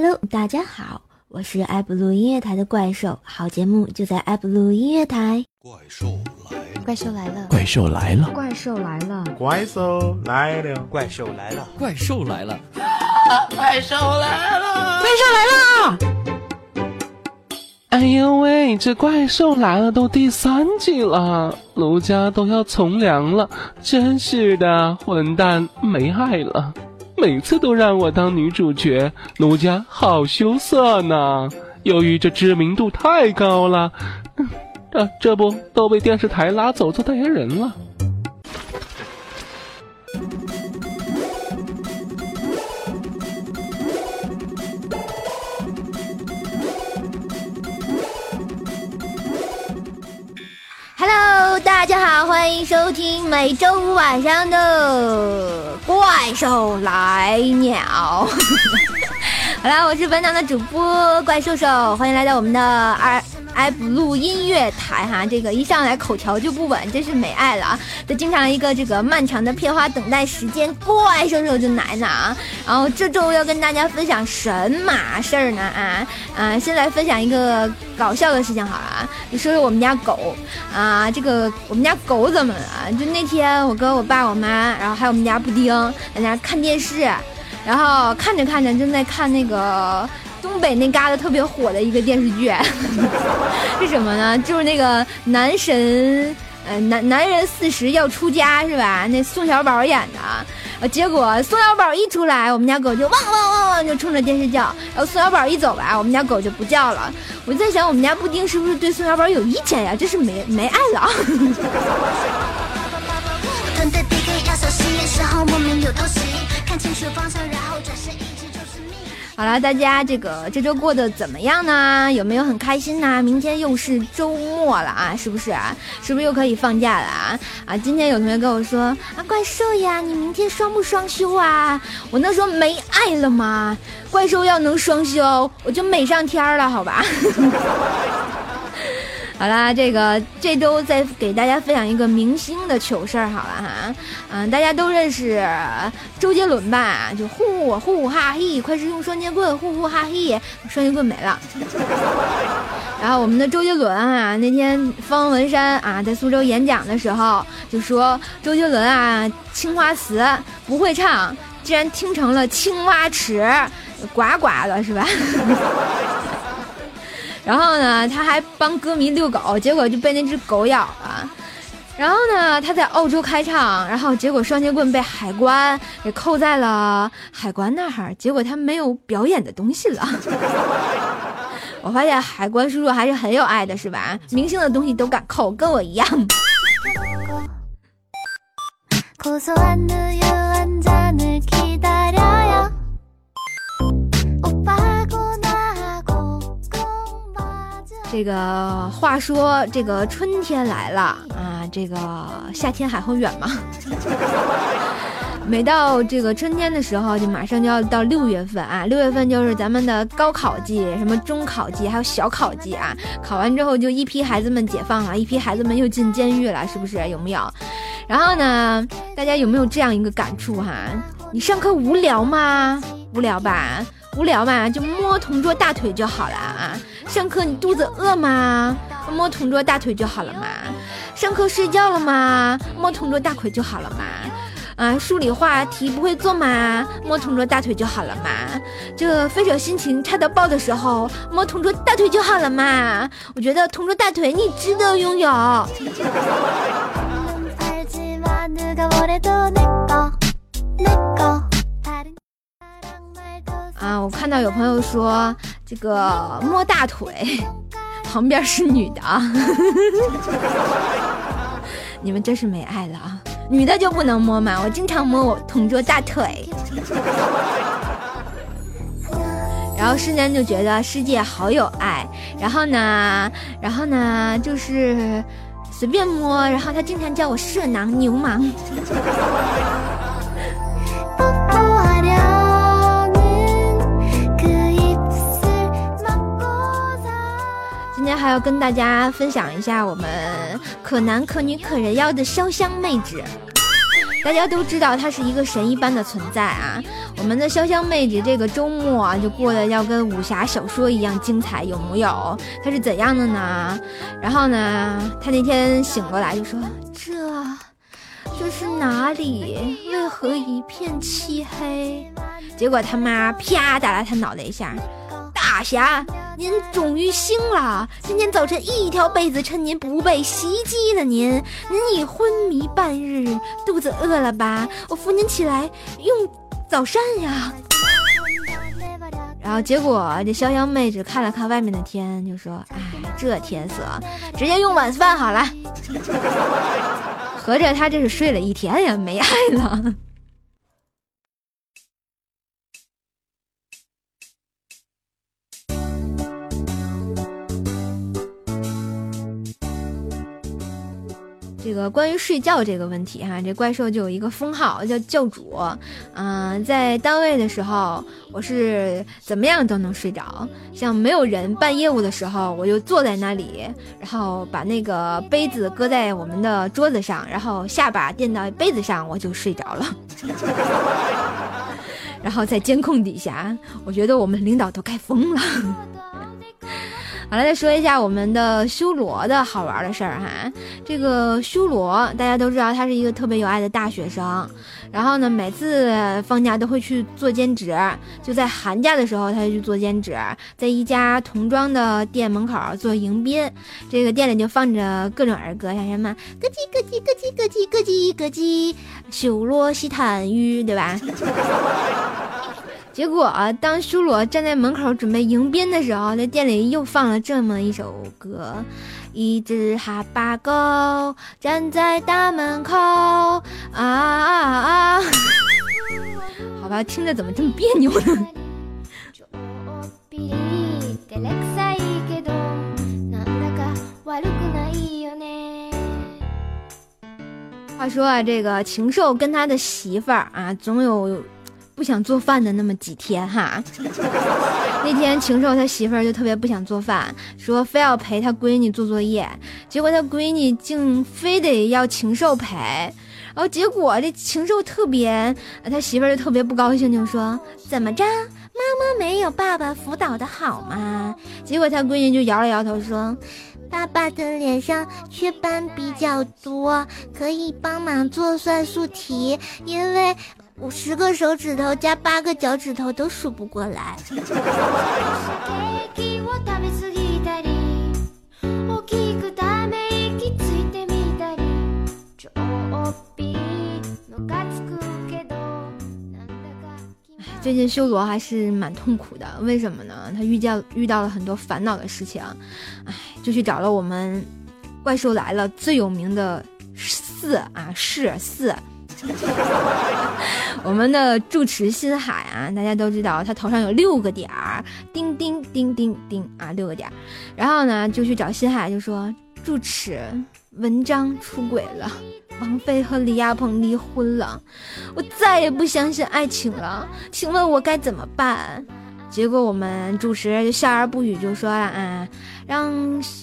Hello，大家好，我是爱布鲁音乐台的怪兽，好节目就在爱布鲁音乐台。怪兽来，怪兽来了，怪兽来了，怪兽来了，怪兽来了，怪兽来了，怪兽来了，怪兽来了，怪兽来了！哎呦喂，这怪兽来了都第三季了，卢家都要从良了，真是的，混蛋没爱了。每次都让我当女主角，奴家好羞涩呢。由于这知名度太高了，这这不都被电视台拉走做代言人了。迎收听每周五晚上的怪兽来鸟。好啦，我是本场的主播怪兽兽，欢迎来到我们的二。爱不录音乐台哈，这个一上来口条就不稳，真是没爱了啊！就经常一个这个漫长的片花等待时间，怪兽兽就来呢啊！然后这周要跟大家分享神马事儿呢啊啊！先来分享一个搞笑的事情好了啊，你说说我们家狗啊，这个我们家狗怎么了？就那天我跟我爸我妈，然后还有我们家布丁在那看电视，然后看着看着正在看那个。东北那旮瘩特别火的一个电视剧，是什么呢？就是那个男神，呃，男男人四十要出家是吧？那宋小宝演的，呃，结果宋小宝一出来，我们家狗就汪汪汪汪就冲着电视叫，然后宋小宝一走吧，我们家狗就不叫了。我在想，我们家布丁是不是对宋小宝有意见呀？这是没没爱了。好了，大家这个这周过得怎么样呢？有没有很开心呢？明天又是周末了啊，是不是啊？是不是又可以放假了啊？啊，今天有同学跟我说啊，怪兽呀，你明天双不双休啊？我那说没爱了吗？怪兽要能双休，我就美上天了，好吧？好啦，这个这周再给大家分享一个明星的糗事儿，好了哈，嗯，大家都认识周杰伦吧？就呼呼哈嘿，快使用双截棍，呼呼哈嘿，双截棍没了。然后我们的周杰伦啊，那天方文山啊在苏州演讲的时候就说，周杰伦啊青花瓷不会唱，竟然听成了青蛙池，呱呱了是吧？然后呢，他还帮歌迷遛狗，结果就被那只狗咬了。然后呢，他在澳洲开唱，然后结果双截棍被海关给扣在了海关那儿，结果他没有表演的东西了。我发现海关叔叔还是很有爱的，是吧？明星的东西都敢扣，跟我一样。这个话说，这个春天来了啊，这个夏天还很远吗？每到这个春天的时候，就马上就要到六月份啊，六月份就是咱们的高考季，什么中考季，还有小考季啊。考完之后，就一批孩子们解放了，一批孩子们又进监狱了，是不是？有没有？然后呢，大家有没有这样一个感触哈？你上课无聊吗？无聊吧。无聊吧，就摸同桌大腿就好了啊！上课你肚子饿吗？摸同桌大腿就好了嘛！上课睡觉了吗？摸同桌大腿就好了嘛！啊，数理化题不会做吗？摸同桌大腿就好了嘛！这分手心情差到爆的时候，摸同桌大腿就好了嘛！我觉得同桌大腿你值得拥有。啊，我看到有朋友说这个摸大腿，旁边是女的啊，你们真是没爱了啊！女的就不能摸吗？我经常摸我同桌大腿，然后瞬间就觉得世界好有爱。然后呢，然后呢，就是随便摸，然后他经常叫我色狼流氓。还要跟大家分享一下我们可男可女可人妖的潇湘妹纸。大家都知道她是一个神一般的存在啊。我们的潇湘妹纸这个周末啊，就过得要跟武侠小说一样精彩，有木有？她是怎样的呢？然后呢，她那天醒过来就说：“这这是哪里？为何一片漆黑？”结果他妈啪打了他脑袋一下。大侠，您终于醒了！今天早晨一条被子趁您不备，袭击了您。您已昏迷半日，肚子饿了吧？我扶您起来用早膳呀。然后结果这潇湘妹只看了看外面的天，就说：“哎，这天色，直接用晚饭好了。合着他这是睡了一天呀，没爱了。”这个关于睡觉这个问题哈，这怪兽就有一个封号叫教主。嗯，在单位的时候，我是怎么样都能睡着。像没有人办业务的时候，我就坐在那里，然后把那个杯子搁在我们的桌子上，然后下巴垫到杯子上，我就睡着了。然后在监控底下，我觉得我们领导都该疯了。好了，再说一下我们的修罗的好玩的事儿哈。这个修罗大家都知道，他是一个特别有爱的大学生。然后呢，每次放假都会去做兼职。就在寒假的时候，他就去做兼职，在一家童装的店门口做迎宾。这个店里就放着各种儿歌，像什么咯叽咯叽咯叽咯叽咯叽咯叽，修罗西坦语，对吧？结果啊，当修罗站在门口准备迎宾的时候，在店里又放了这么一首歌：一只哈巴狗站在大门口啊啊啊！好吧，听着怎么这么别扭呢？话说啊，这个禽兽跟他的媳妇儿啊，总有。不想做饭的那么几天哈，那天禽兽他媳妇儿就特别不想做饭，说非要陪他闺女做作业，结果他闺女竟非得要禽兽陪，然后结果这禽兽特别，他媳妇儿就特别不高兴，就说怎么着，妈妈没有爸爸辅导的好吗？结果他闺女就摇了摇头说，爸爸的脸上雀斑比较多，可以帮忙做算术题，因为。五十个手指头加八个脚趾头都数不过来。最近修罗还是蛮痛苦的，为什么呢？他遇见遇到了很多烦恼的事情，哎，就去找了我们怪兽来了最有名的四啊，是四。我们的住持心海啊，大家都知道，他头上有六个点儿，叮叮叮叮叮啊，六个点儿。然后呢，就去找心海，就说住持，文章出轨了，王菲和李亚鹏离婚了，我再也不相信爱情了，请问我该怎么办？结果我们主持就笑而不语，就说了啊，让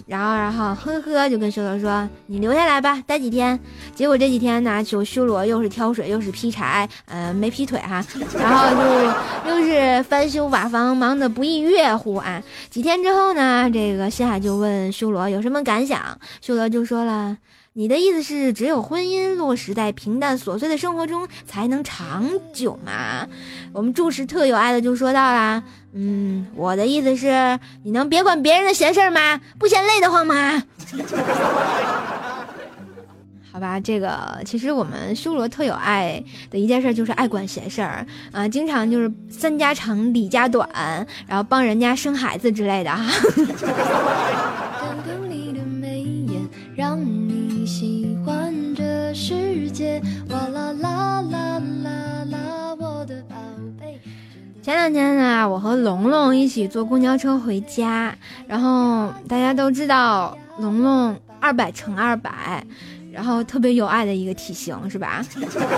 然后然后呵呵，就跟修罗说你留下来吧，待几天。结果这几天呢，就修罗又是挑水又是劈柴，呃，没劈腿哈，然后就又是翻修瓦房，忙得不亦乐乎啊。几天之后呢，这个西海就问修罗有什么感想，修罗就说了。你的意思是，只有婚姻落实在平淡琐碎的生活中，才能长久吗？我们注视特有爱的就说到啦，嗯，我的意思是，你能别管别人的闲事儿吗？不嫌累得慌吗？好吧，这个其实我们修罗特有爱的一件事就是爱管闲事儿啊，经常就是三家长李家短，然后帮人家生孩子之类的哈。喜欢这世界，哇啦啦啦啦啦，我的宝贝前两天呢，我和龙龙一起坐公交车回家，然后大家都知道龙龙二百乘二百，然后特别有爱的一个体型是吧？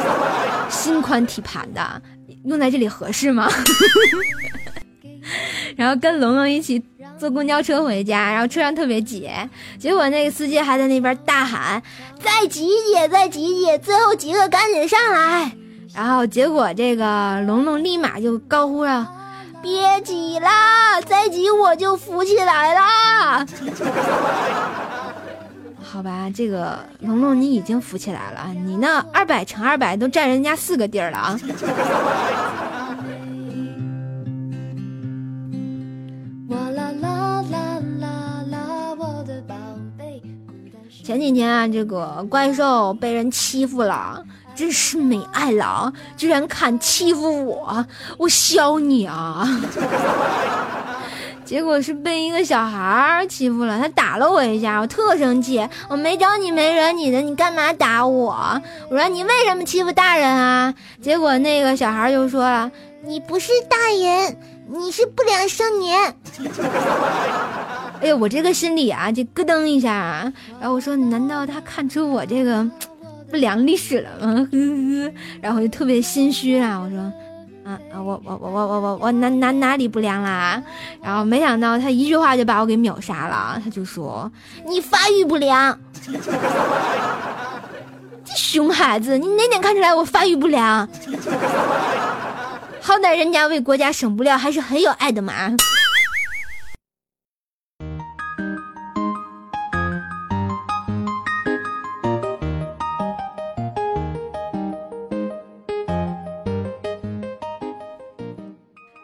心宽体盘的，用在这里合适吗？然后跟龙龙一起坐公交车回家，然后车上特别挤，结果那个司机还在那边大喊：“再挤挤，再挤挤，最后几个赶紧上来。”然后结果这个龙龙立马就高呼了：“别挤啦，再挤我就浮起来啦！” 好吧，这个龙龙你已经浮起来了，你那二百乘二百都占人家四个地儿了啊！前几天啊，这个怪兽被人欺负了，真是没爱了，居然敢欺负我，我削你啊！结果是被一个小孩欺负了，他打了我一下，我特生气，我没招你没惹你的，你干嘛打我？我说你为什么欺负大人啊？结果那个小孩就说了，你不是大人，你是不良少年。哎呀，我这个心里啊，就咯噔一下啊。然后我说，难道他看出我这个不良历史了吗？呵呵。然后就特别心虚啊。我说，啊啊，我我我我我我我哪哪哪里不良啦？然后没想到他一句话就把我给秒杀了。他就说，你发育不良。这熊孩子，你哪点看出来我发育不良？好歹人家为国家省布料还是很有爱的嘛。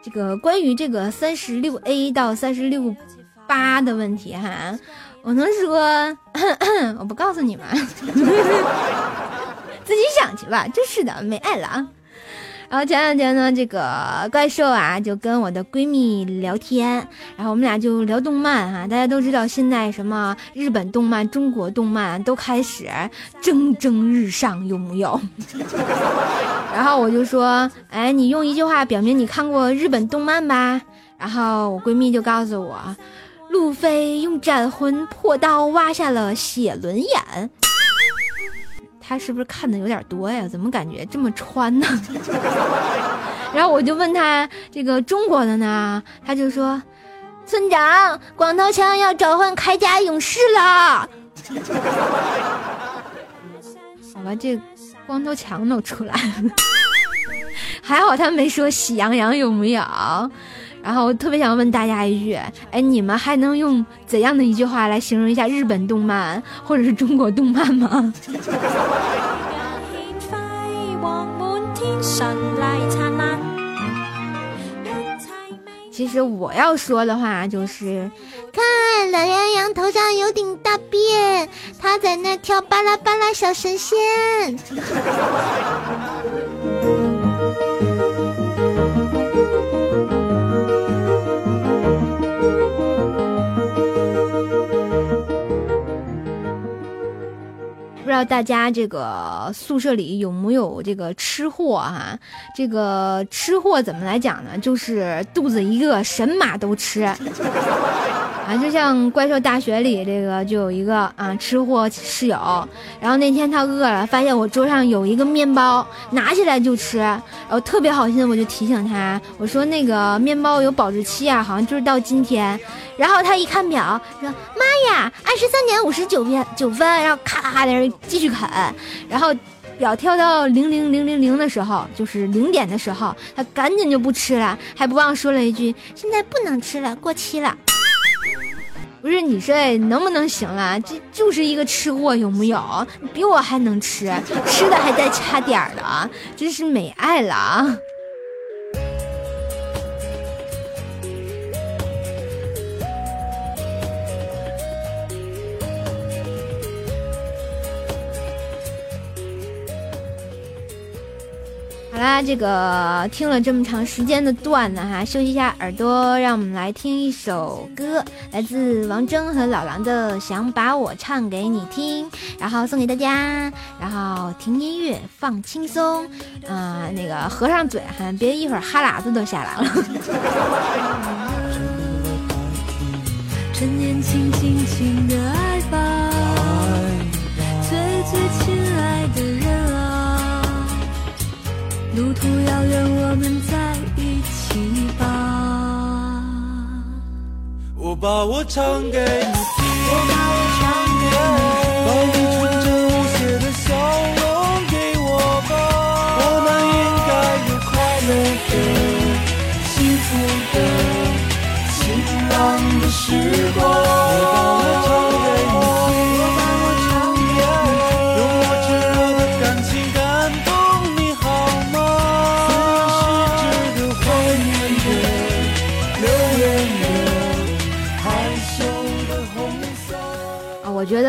这个关于这个三十六 A 到三十六八的问题哈，我能说，我不告诉你们，自己想去吧。真是的，没爱了啊。然后前两天呢，这个怪兽啊就跟我的闺蜜聊天，然后我们俩就聊动漫哈。大家都知道，现在什么日本动漫、中国动漫都开始蒸蒸日上，有木有？然后我就说，哎，你用一句话表明你看过日本动漫吧。然后我闺蜜就告诉我，路飞用斩魂破刀挖下了写轮眼。他是不是看的有点多呀？怎么感觉这么穿呢？然后我就问他这个中国的呢，他就说，村长，光头强要召唤铠甲勇士了。好吧，这光头强都出来了，还好他没说喜羊羊有没有。然后我特别想问大家一句，哎，你们还能用怎样的一句话来形容一下日本动漫或者是中国动漫吗？其实我要说的话就是，看懒羊羊头上有顶大便，他在那跳巴拉巴拉小神仙。大家这个宿舍里有没有这个吃货哈？这个吃货怎么来讲呢？就是肚子一饿，神马都吃啊！就像怪兽大学里这个就有一个啊吃货室友，然后那天他饿了，发现我桌上有一个面包，拿起来就吃，然后特别好心，我就提醒他，我说那个面包有保质期啊，好像就是到今天。然后他一看表，说妈呀，二十三点五十九分九分，然后咔咔在那继续啃，然后表跳到零零零零零的时候，就是零点的时候，他赶紧就不吃了，还不忘说了一句：“现在不能吃了，过期了。”不是你说能不能行了？这就是一个吃货，有木有？比我还能吃，吃的还带差点儿的，真是没爱了啊！啦，这个听了这么长时间的段子哈，休息一下耳朵，让我们来听一首歌，来自王铮和老狼的《想把我唱给你听》，然后送给大家，然后听音乐放轻松，啊，那个合上嘴哈，别一会儿哈喇子都下来了。路途遥远，我们在一起吧。我把我唱给你听，把你纯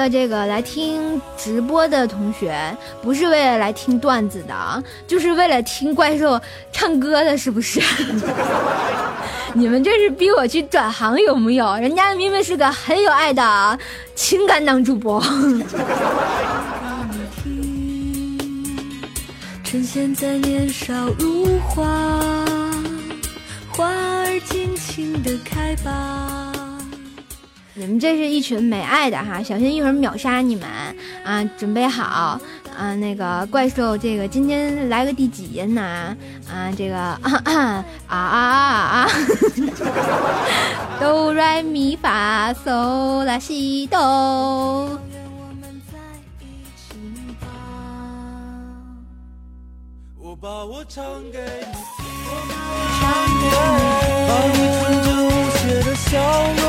这个来听直播的同学不是为了来听段子的，就是为了听怪兽唱歌的，是不是？你们这是逼我去转行有木有？人家明明是个很有爱的情感档主播。趁现在年少如花，花儿尽情的开吧。你们这是一群没爱的哈，小心一会儿秒杀你们啊！准备好啊，那个怪兽，这个今天来个第几音呢？啊，这个啊啊啊啊啊！哆来咪发嗦拉西哆。把我唱给你，把你纯真无邪的笑容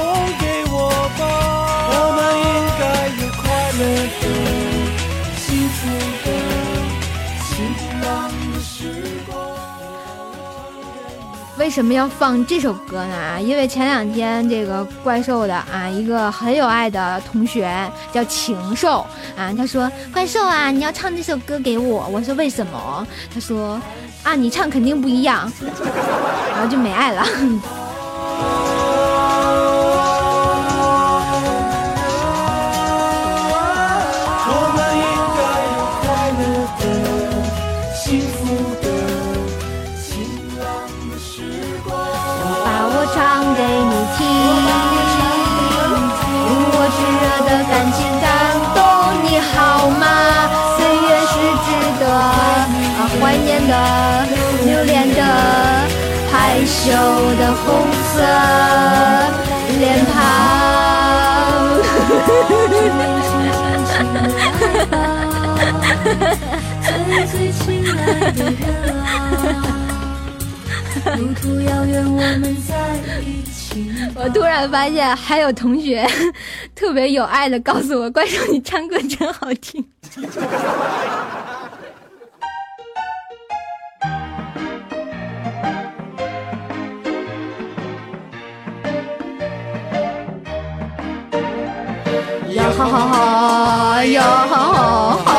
为什么要放这首歌呢？啊因为前两天这个怪兽的啊，一个很有爱的同学叫禽兽啊，他说：“怪兽啊，你要唱这首歌给我。”我说：“为什么？”他说：“啊，你唱肯定不一样。”然后就没爱了。红色脸庞。我们在一起吧。我突然发现还有同学 特别有爱的告诉我：“怪兽，你唱歌真好听。”哟哈哈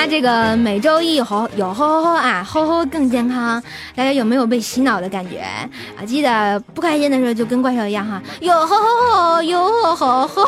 他，这个每周一吼有吼吼吼啊，吼吼更健康。大家有没有被洗脑的感觉啊？记得不开心的时候就跟怪兽一样哈，有吼吼吼，有吼吼吼。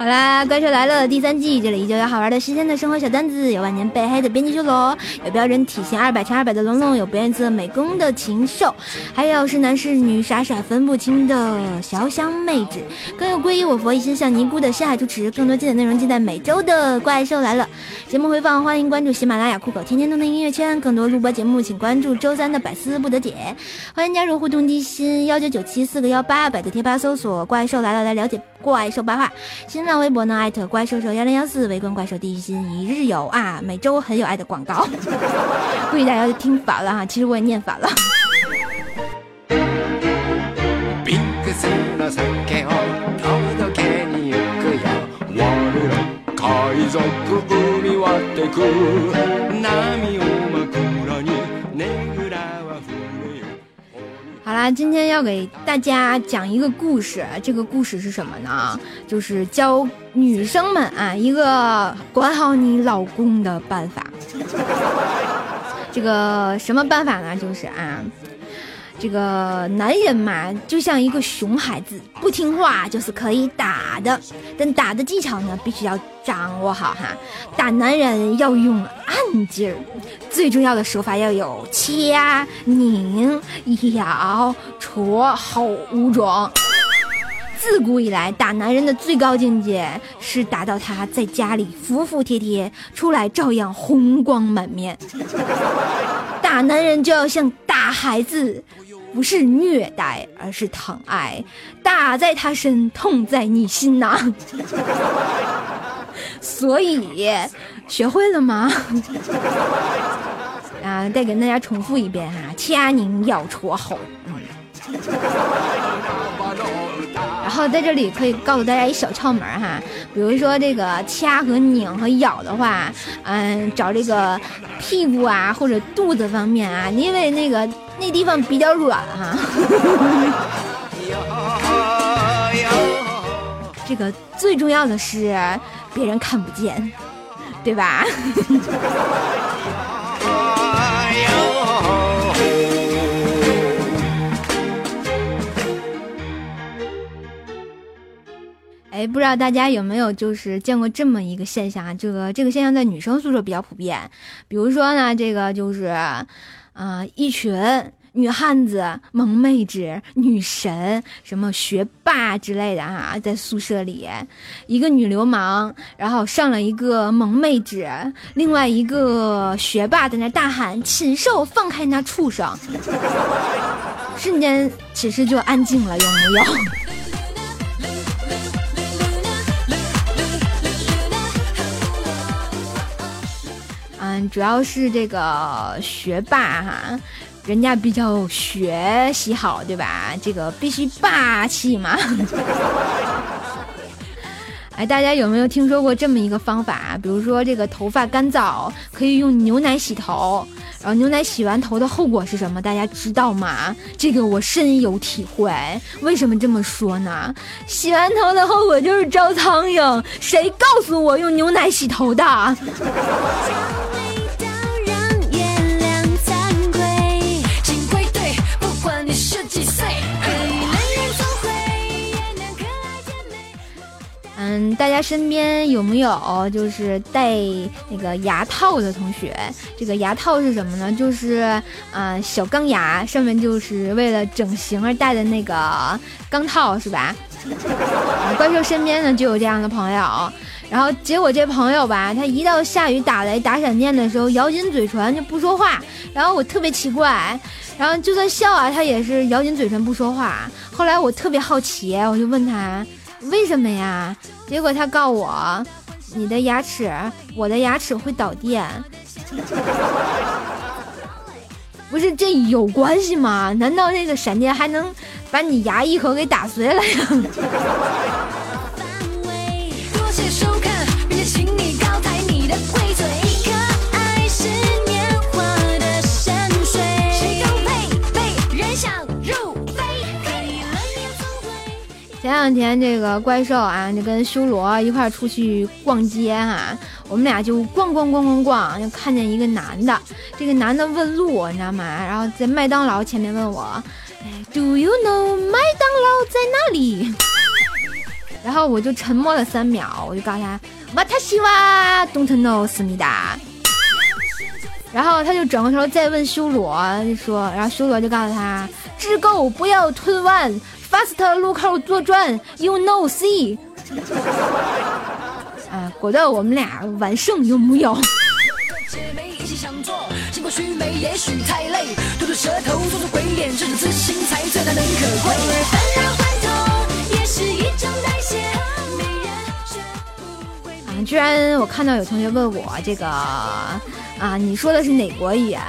好啦，怪兽来了第三季，这里依旧有好玩的新鲜的生活小段子，有万年被黑的编辑修罗，有标准体型二百乘二百的龙龙，有表演色美工的禽兽，还有是男是女傻傻分不清的小香妹纸，更有皈依我佛一心向尼姑的深海主持。更多精彩内容尽在每周的怪兽来了节目回放，欢迎关注喜马拉雅酷狗天天动的音乐圈，更多录播节目请关注周三的百思不得解，欢迎加入互动低心幺九九七四个幺八，百度贴吧搜索怪兽来了来了解怪兽八卦，新浪微博呢艾特怪兽兽幺零幺四，围观怪兽第一心一日游啊，每周很有爱的广告，估计大家都听烦了哈，其实我也念烦了。好啦，今天要给大家讲一个故事，这个故事是什么呢？就是教女生们啊一个管好你老公的办法。这个什么办法呢？就是啊，这个男人嘛，就像一个熊孩子，不听话就是可以打的，但打的技巧呢，必须要掌握好哈。打男人要用暗劲儿，最重要的手法要有掐、拧、咬、戳、吼五种。自古以来，打男人的最高境界是打到他在家里服服帖帖，出来照样红光满面。打男人就要像打孩子，不是虐待，而是疼爱。打在他身，痛在你心呐。所以，学会了吗？啊，再给大家重复一遍哈，掐拧咬戳吼，嗯。然后在这里可以告诉大家一小窍门哈，比如说这个掐和拧和咬的话，嗯，找这个屁股啊或者肚子方面啊，因为那个那地方比较软哈。这个最重要的是别人看不见，对吧？哎，不知道大家有没有就是见过这么一个现象啊？这个这个现象在女生宿舍比较普遍。比如说呢，这个就是，啊、一群女汉子、萌妹纸、女神、什么学霸之类的哈、在宿舍里，一个女流氓，然后上了一个萌妹纸，另外一个学霸在那大喊：“禽兽，放开那畜生！” 瞬间寝室就安静了，有没有？主要是这个学霸哈，人家比较学习好，对吧？这个必须霸气嘛。哎，大家有没有听说过这么一个方法？比如说，这个头发干燥，可以用牛奶洗头。然后牛奶洗完头的后果是什么？大家知道吗？这个我深有体会。为什么这么说呢？洗完头的后果就是招苍蝇。谁告诉我用牛奶洗头的？嗯，大家身边有没有就是戴那个牙套的同学？这个牙套是什么呢？就是啊、小钢牙，上面就是为了整形而戴的那个钢套，是吧？啊怪兽身边呢就有这样的朋友，然后结果这朋友吧，他一到下雨打雷打闪电的时候，咬紧嘴唇就不说话，然后我特别奇怪，然后就算笑啊，他也是咬紧嘴唇不说话。后来我特别好奇，我就问他为什么呀？结果他告我，你的牙齿，我的牙齿会导电。不是这有关系吗？难道那个闪电还能把你牙一口给打碎了呀？前两天这个怪兽啊，就跟修罗一块儿出去逛街哈、我们俩就逛逛逛逛逛，就看见一个男的，这个男的问路，你知道吗？然后在麦当劳前面问我，，Do you know 麦当劳在哪里？然后我就沉默了三秒，我就告诉他，瓦塔西瓦东特诺思密达。然后他就转过头再问修罗，就说，然后修罗就告诉他，知够不要吞万，fast 路口左转，you know see。啊，果断我们俩完胜有木有？姐妹一起想做，尽管虚美也许太累，吐吐舌头，做做鬼脸，这种自信才最难能可贵。偶尔幡然换头也是一种代谢，没人学不会。啊，居然我看到有同学问我这个啊，你说的是哪国语言？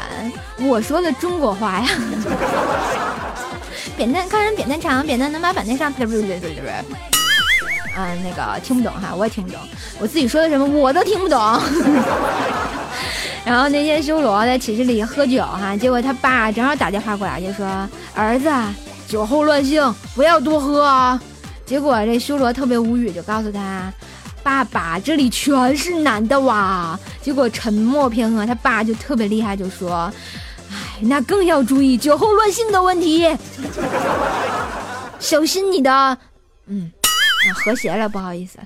我说的中国话呀。扁担看人扁担长，扁担能把板凳上。对对对对对。嗯，那个听不懂哈，我也听不懂，我自己说的什么我都听不懂。然后那天修罗在寝室里喝酒哈，结果他爸正好打电话过来，就说：“儿子，酒后乱性，不要多喝啊。”结果这修罗特别无语，就告诉他：“爸爸，这里全是男的哇。”结果沉默片刻，他爸就特别厉害，就说：“，那更要注意酒后乱性的问题，小心你的，嗯，啊和谐了，不好意思。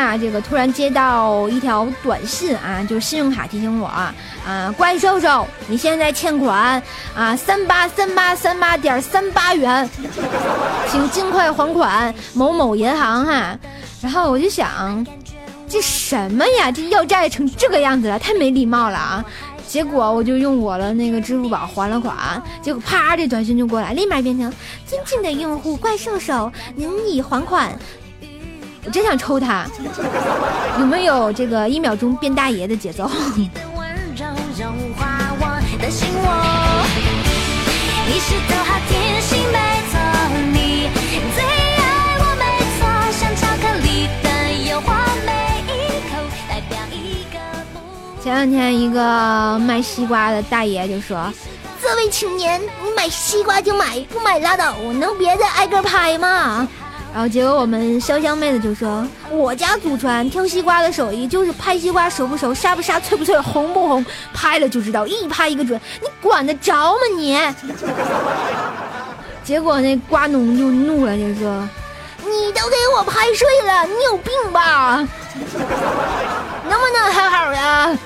啊，这个突然接到一条短信啊，就是信用卡提醒我啊，啊，怪兽兽，你现在欠款啊三八三八三八点三八元，请尽快还款某某银行哈。然后我就想，这什么呀？这要债成这个样子了，太没礼貌了啊！结果我就用我的那个支付宝还了款，结果啪，这短信就过来，立马变成尊敬的用户怪兽兽，您已还款。我真想抽他，有没有这个一秒钟变大爷的节奏？前两天一个卖西瓜的大爷就说：“这位青年，你买西瓜就买，不买拉倒，能别再挨个拍吗？”然后结果我们潇湘妹子就说：“我家祖传挑西瓜的手艺就是拍西瓜熟不熟、沙不沙、脆不脆、红不红，拍了就知道，一拍一个准，你管得着吗你？” 结果那瓜农就怒了，就说：“你都给我拍碎了，你有病吧？能不能好好的？”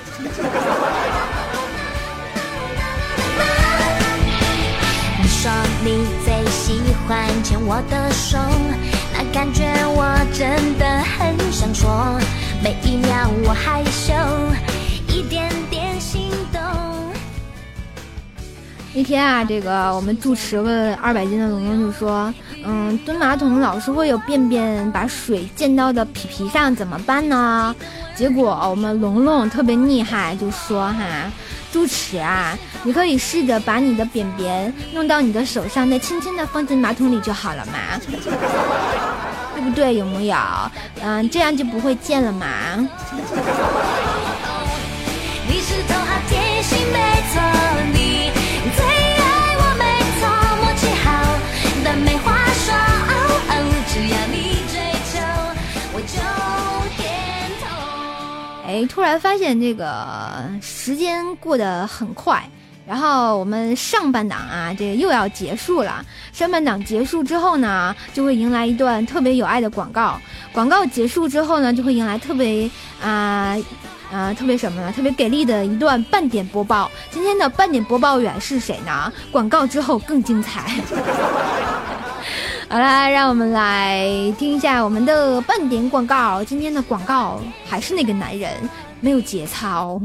你说你最喜欢牵我的手，感觉我真的很想说，每一秒我害羞，一点点心动。那天啊，这个我们住持问二百斤的龙龙就说：“嗯，蹲马桶老是会有便便把水溅到的皮皮上，怎么办呢？”结果我们龙龙特别厉害，就说：“哈，住持啊，你可以试着把你的便便弄到你的手上，再轻轻的放进马桶里就好了嘛，不对？有没有？嗯，这样就不会贱了嘛。”你是头好甜心，没错，你最爱我，没错，默契好的没话说，哦哦，只要你追求，我就点头。哎，突然发现这个时间过得很快，然后我们上半档啊，这又要结束了。上半档结束之后呢，就会迎来一段特别有爱的广告。广告结束之后呢，就会迎来特别啊啊、特别什么呢？特别给力的一段半点播报。今天的半点播报员是谁呢？广告之后更精彩。好啦，让我们来听一下我们的半点广告。今天的广告还是那个男人，没有节操。